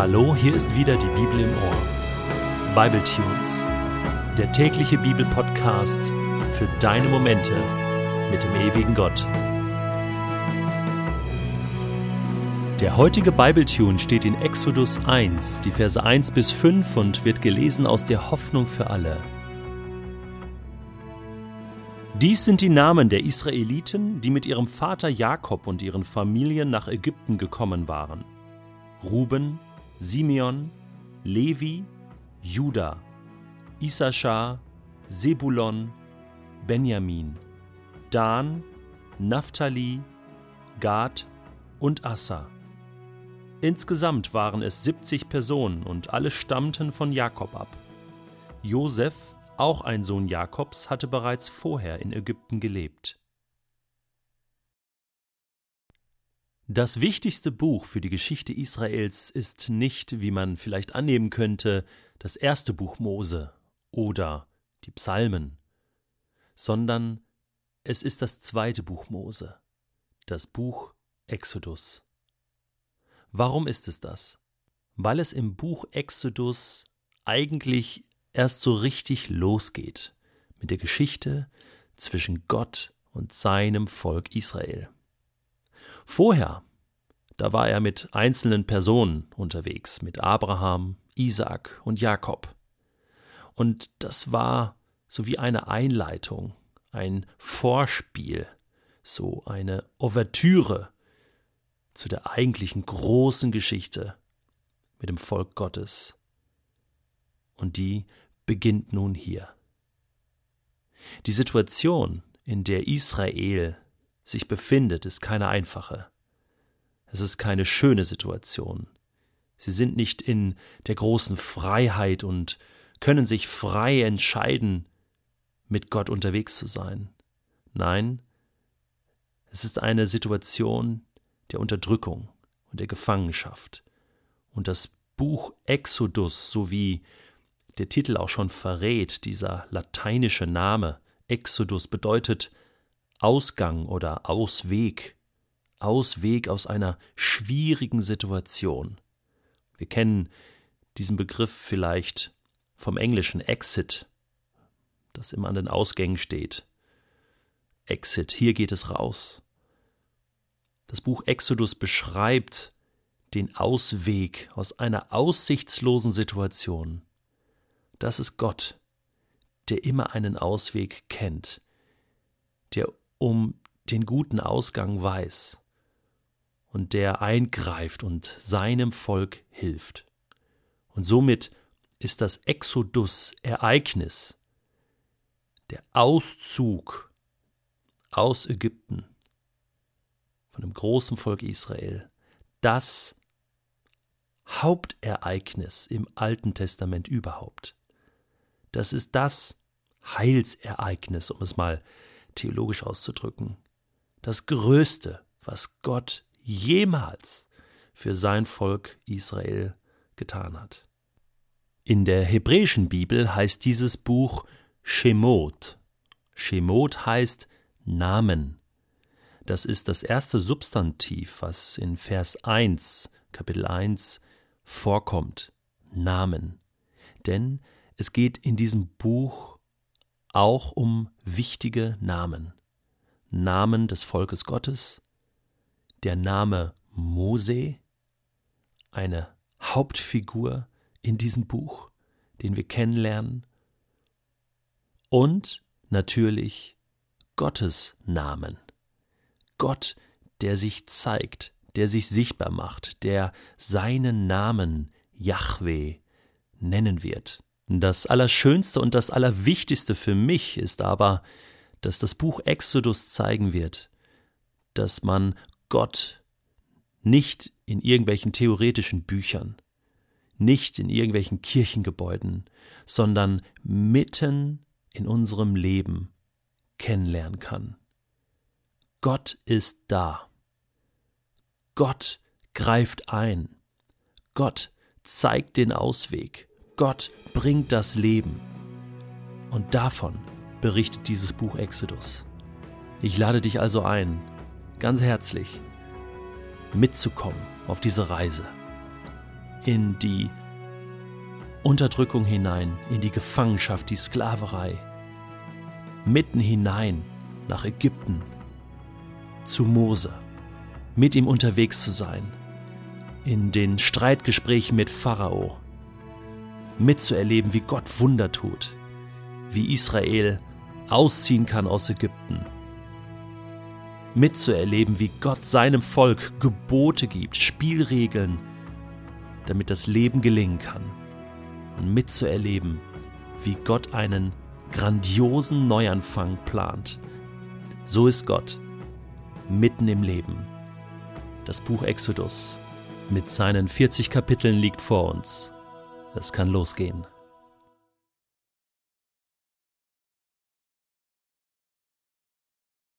Hallo, hier ist wieder die Bibel im Ohr. Bible Tunes, der tägliche Bibelpodcast für deine Momente mit dem ewigen Gott. Der heutige Bibletune steht in Exodus 1, die Verse 1 bis 5 und wird gelesen aus der Hoffnung für alle. Dies sind die Namen der Israeliten, die mit ihrem Vater Jakob und ihren Familien nach Ägypten gekommen waren. Ruben, Simeon, Levi, Juda, Issachar, Sebulon, Benjamin, Dan, Naphtali, Gad und Assa. Insgesamt waren es 70 Personen und alle stammten von Jakob ab. Josef, auch ein Sohn Jakobs, hatte bereits vorher in Ägypten gelebt. Das wichtigste Buch für die Geschichte Israels ist nicht, wie man vielleicht annehmen könnte, das erste Buch Mose oder die Psalmen, sondern es ist das zweite Buch Mose, das Buch Exodus. Warum ist es das? Weil es im Buch Exodus eigentlich erst so richtig losgeht mit der Geschichte zwischen Gott und seinem Volk Israel. Vorher, da war er mit einzelnen Personen unterwegs, mit Abraham, Isaak und Jakob. Und das war so wie eine Einleitung, ein Vorspiel, so eine Ouvertüre zu der eigentlichen großen Geschichte mit dem Volk Gottes. Und die beginnt nun hier. Die Situation, in der Israel sich befindet, ist keine einfache. Es ist keine schöne Situation. Sie sind nicht in der großen Freiheit und können sich frei entscheiden, mit Gott unterwegs zu sein. Nein, es ist eine Situation der Unterdrückung und der Gefangenschaft. Und das Buch Exodus, so wie der Titel auch schon verrät, dieser lateinische Name Exodus bedeutet Ausgang oder Ausweg, Ausweg aus einer schwierigen Situation. Wir kennen diesen Begriff vielleicht vom englischen Exit, das immer an den Ausgängen steht. Exit, hier geht es raus. Das Buch Exodus beschreibt den Ausweg aus einer aussichtslosen Situation. Das ist Gott, der immer einen Ausweg kennt, der um den guten Ausgang weiß und der eingreift und seinem Volk hilft. Und somit ist das Exodus-Ereignis, der Auszug aus Ägypten von dem großen Volk Israel, das Hauptereignis im Alten Testament überhaupt. Das ist das Heilsereignis, um es mal theologisch auszudrücken, das Größte, was Gott jemals für sein Volk Israel getan hat. In der hebräischen Bibel heißt dieses Buch Shemot. Shemot heißt Namen. Das ist das erste Substantiv, was in Vers 1, Kapitel 1 vorkommt. Namen. Denn es geht in diesem Buch auch um wichtige Namen. Namen des Volkes Gottes, der Name Mose, eine Hauptfigur in diesem Buch, den wir kennenlernen, und natürlich Gottes Namen. Gott, der sich zeigt, der sich sichtbar macht, der seinen Namen Yahweh nennen wird. Das Allerschönste und das Allerwichtigste für mich ist aber, dass das Buch Exodus zeigen wird, dass man Gott nicht in irgendwelchen theoretischen Büchern, nicht in irgendwelchen Kirchengebäuden, sondern mitten in unserem Leben kennenlernen kann. Gott ist da. Gott greift ein. Gott zeigt den Ausweg. Gott bringt das Leben. Und davon berichtet dieses Buch Exodus. Ich lade dich also ein, ganz herzlich, mitzukommen auf diese Reise. in die Unterdrückung hinein, in die Gefangenschaft, die Sklaverei, mitten hinein nach Ägypten, zu Mose, mit ihm unterwegs zu sein, in den Streitgesprächen mit Pharao, mitzuerleben, wie Gott Wunder tut, wie Israel ausziehen kann aus Ägypten, mitzuerleben, wie Gott seinem Volk Gebote gibt, Spielregeln, damit das Leben gelingen kann und mitzuerleben, wie Gott einen grandiosen Neuanfang plant. So ist Gott mitten im Leben. Das Buch Exodus mit seinen 40 Kapiteln liegt vor uns. Es kann losgehen.